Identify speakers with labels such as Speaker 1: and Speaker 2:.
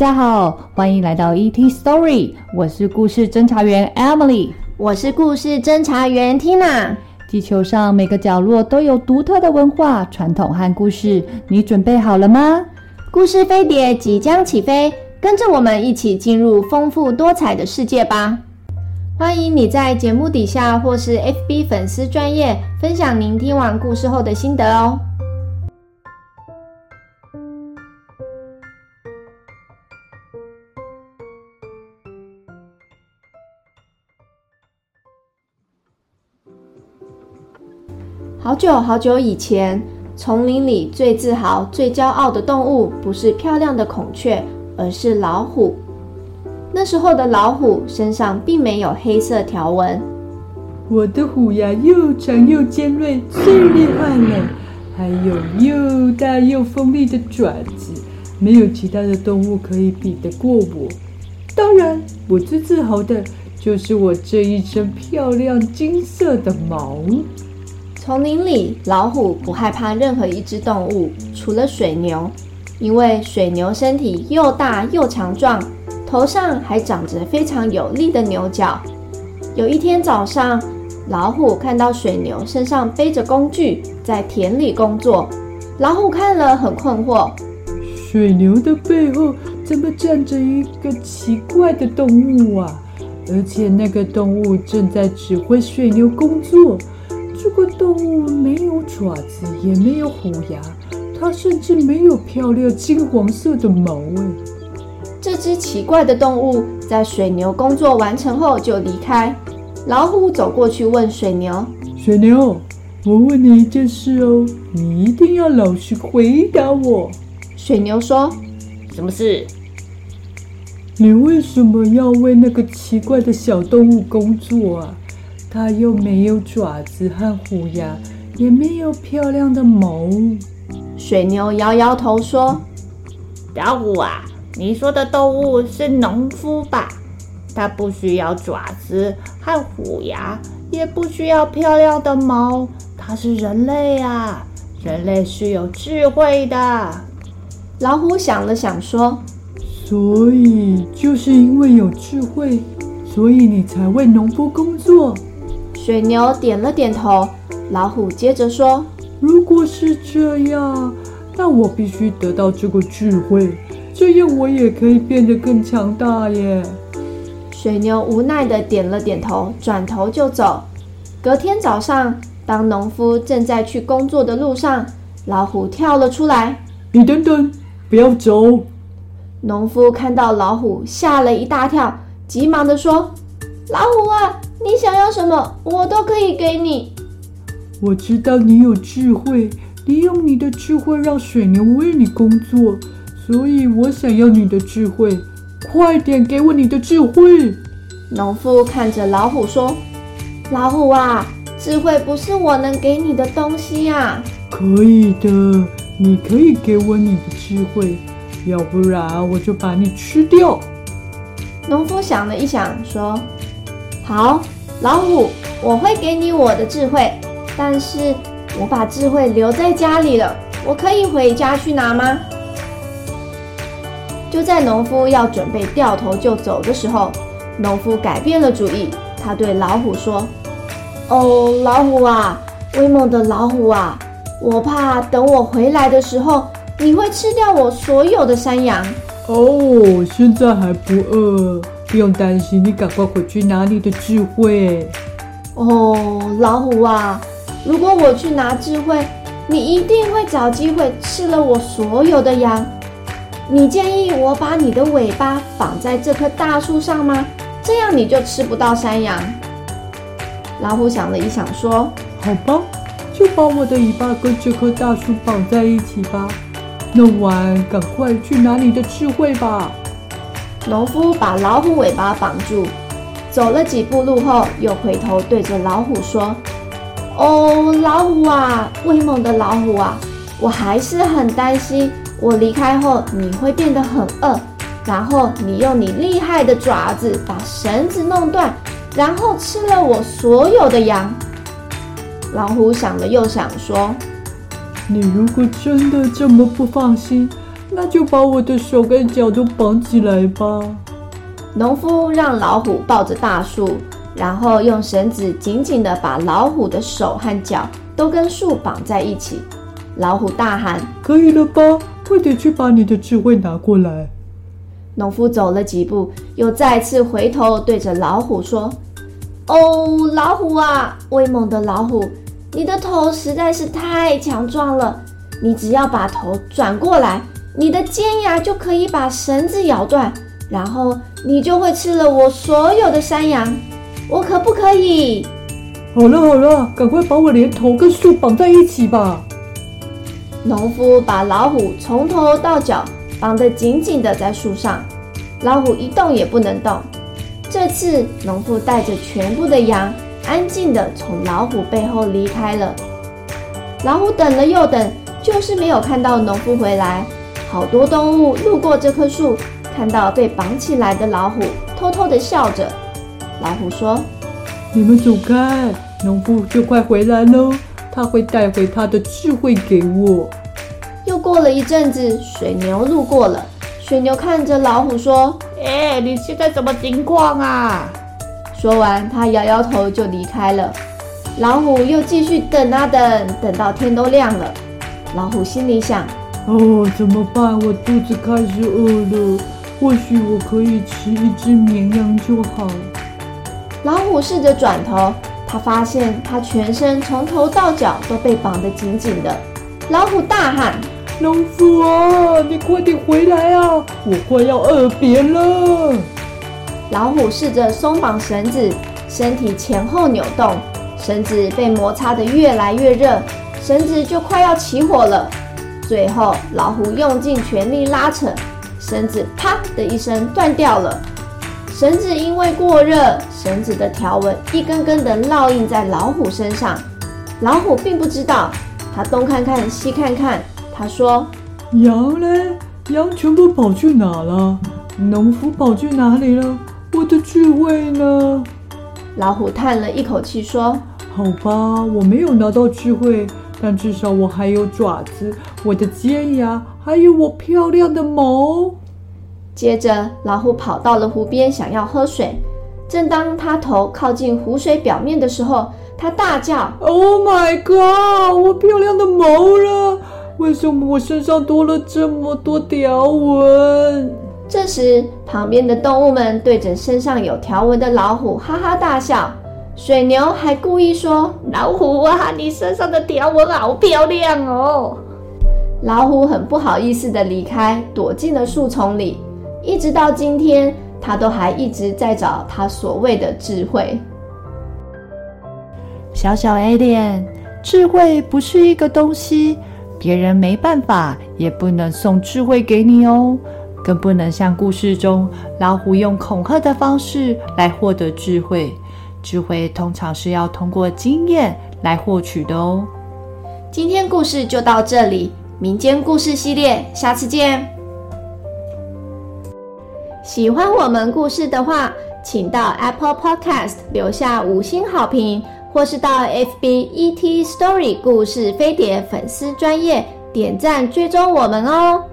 Speaker 1: 家好，欢迎来到 ET Story，我是故事侦查员 Emily，
Speaker 2: 我是故事侦查员 Tina。
Speaker 1: 地球上每个角落都有独特的文化、传统和故事，你准备好了吗？
Speaker 2: 故事飞碟即将起飞，跟着我们一起进入丰富多彩的世界吧！欢迎你在节目底下或是 FB 粉丝专页分享您听完故事后的心得哦。好久好久以前，丛林里最自豪、最骄傲的动物，不是漂亮的孔雀，而是老虎。那时候的老虎身上并没有黑色条纹。
Speaker 3: 我的虎牙又长又尖锐，最厉害了，还有又大又锋利的爪子，没有其他的动物可以比得过我。当然，我最自豪的就是我这一身漂亮金色的毛。
Speaker 2: 丛林里，老虎不害怕任何一只动物，除了水牛，因为水牛身体又大又强壮。头上还长着非常有力的牛角。有一天早上，老虎看到水牛身上背着工具在田里工作，老虎看了很困惑：
Speaker 3: 水牛的背后怎么站着一个奇怪的动物啊？而且那个动物正在指挥水牛工作。这个动物没有爪子，也没有虎牙，它甚至没有漂亮金黄色的毛诶。
Speaker 2: 这只奇怪的动物在水牛工作完成后就离开。老虎走过去问水牛：“
Speaker 3: 水牛，我问你一件事哦，你一定要老实回答我。”
Speaker 2: 水牛说：“
Speaker 4: 什么事？
Speaker 3: 你为什么要为那个奇怪的小动物工作啊？它又没有爪子和虎牙，也没有漂亮的毛。”
Speaker 2: 水牛摇摇头说：“
Speaker 4: 老虎啊。”你说的动物是农夫吧？它不需要爪子和虎牙，也不需要漂亮的毛。它是人类啊，人类是有智慧的。
Speaker 2: 老虎想了想说：“
Speaker 3: 所以就是因为有智慧，所以你才为农夫工作。”
Speaker 2: 水牛点了点头。老虎接着说：“
Speaker 3: 如果是这样，那我必须得到这个智慧。”这样我也可以变得更强大耶！
Speaker 2: 水牛无奈的点了点头，转头就走。隔天早上，当农夫正在去工作的路上，老虎跳了出来。
Speaker 3: 你等等，不要走！
Speaker 2: 农夫看到老虎，吓了一大跳，急忙地说：“老虎啊，你想要什么，我都可以给你。”
Speaker 3: 我知道你有智慧，利用你的智慧让水牛为你工作。所以我想要你的智慧，快点给我你的智慧。
Speaker 2: 农夫看着老虎说：“老虎啊，智慧不是我能给你的东西呀。”
Speaker 3: 可以的，你可以给我你的智慧，要不然我就把你吃掉。
Speaker 2: 农夫想了一想，说：“好，老虎，我会给你我的智慧，但是我把智慧留在家里了，我可以回家去拿吗？”就在农夫要准备掉头就走的时候，农夫改变了主意。他对老虎说：“哦，老虎啊，威猛的老虎啊，我怕等我回来的时候，你会吃掉我所有的山羊。”
Speaker 3: 哦，现在还不饿，不用担心，你赶快回去拿你的智慧。
Speaker 2: 哦，老虎啊，如果我去拿智慧，你一定会找机会吃了我所有的羊。你建议我把你的尾巴绑在这棵大树上吗？这样你就吃不到山羊。老虎想了一想，说：“
Speaker 3: 好吧，就把我的尾巴跟这棵大树绑在一起吧。弄完，赶快去拿你的智慧吧。”
Speaker 2: 农夫把老虎尾巴绑住，走了几步路后，又回头对着老虎说：“哦，老虎啊，威猛的老虎啊，我还是很担心。”我离开后，你会变得很饿，然后你用你厉害的爪子把绳子弄断，然后吃了我所有的羊。老虎想了又想，说：“
Speaker 3: 你如果真的这么不放心，那就把我的手跟脚都绑起来吧。
Speaker 2: 农夫让老虎抱着大树，然后用绳子紧紧地把老虎的手和脚都跟树绑在一起。老虎大喊：“
Speaker 3: 可以了吧？快点去把你的智慧拿过来。”
Speaker 2: 农夫走了几步，又再次回头对着老虎说：“哦，老虎啊，威猛的老虎，你的头实在是太强壮了。你只要把头转过来，你的尖牙就可以把绳子咬断。”然后你就会吃了我所有的山羊，我可不可以？
Speaker 3: 好了好了，赶快把我连头跟树绑在一起吧。
Speaker 2: 农夫把老虎从头到脚绑得紧紧的在树上，老虎一动也不能动。这次农夫带着全部的羊，安静的从老虎背后离开了。老虎等了又等，就是没有看到农夫回来。好多动物路过这棵树。看到被绑起来的老虎，偷偷地笑着。老虎说：“
Speaker 3: 你们走开，农夫就快回来喽，他会带回他的智慧给我。”
Speaker 2: 又过了一阵子，水牛路过了。水牛看着老虎说：“
Speaker 4: 哎，你现在什么情况啊？”
Speaker 2: 说完，他摇摇头就离开了。老虎又继续等啊等，等到天都亮了。老虎心里想：“
Speaker 3: 哦，怎么办？我肚子开始饿了。”或许我可以吃一只绵羊就好。
Speaker 2: 老虎试着转头，他发现他全身从头到脚都被绑得紧紧的。老虎大喊：“
Speaker 3: 农夫啊，你快点回来啊！我快要饿扁了。”
Speaker 2: 老虎试着松绑绳子，身体前后扭动，绳子被摩擦得越来越热，绳子就快要起火了。最后，老虎用尽全力拉扯。绳子啪的一声断掉了，绳子因为过热，绳子的条纹一根根的烙印在老虎身上。老虎并不知道，他东看看西看看，他说：“
Speaker 3: 羊嘞？羊全部跑去哪了？农夫跑去哪里了？我的智慧呢？”
Speaker 2: 老虎叹了一口气说：“
Speaker 3: 好吧，我没有拿到智慧。”但至少我还有爪子，我的尖牙，还有我漂亮的毛。
Speaker 2: 接着，老虎跑到了湖边，想要喝水。正当它头靠近湖水表面的时候，它大叫
Speaker 3: ：“Oh my god！我漂亮的毛了！为什么我身上多了这么多条纹？”
Speaker 2: 这时，旁边的动物们对着身上有条纹的老虎哈哈大笑。水牛还故意说：“
Speaker 4: 老虎啊，你身上的条纹好漂亮哦。”
Speaker 2: 老虎很不好意思地离开，躲进了树丛里。一直到今天，他都还一直在找他所谓的智慧。
Speaker 1: 小小 Alien，智慧不是一个东西，别人没办法，也不能送智慧给你哦，更不能像故事中老虎用恐吓的方式来获得智慧。智慧通常是要通过经验来获取的哦。
Speaker 2: 今天故事就到这里，民间故事系列，下次见。喜欢我们故事的话，请到 Apple Podcast 留下五星好评，或是到 FB ET Story 故事飞碟粉丝专页点赞追踪我们哦。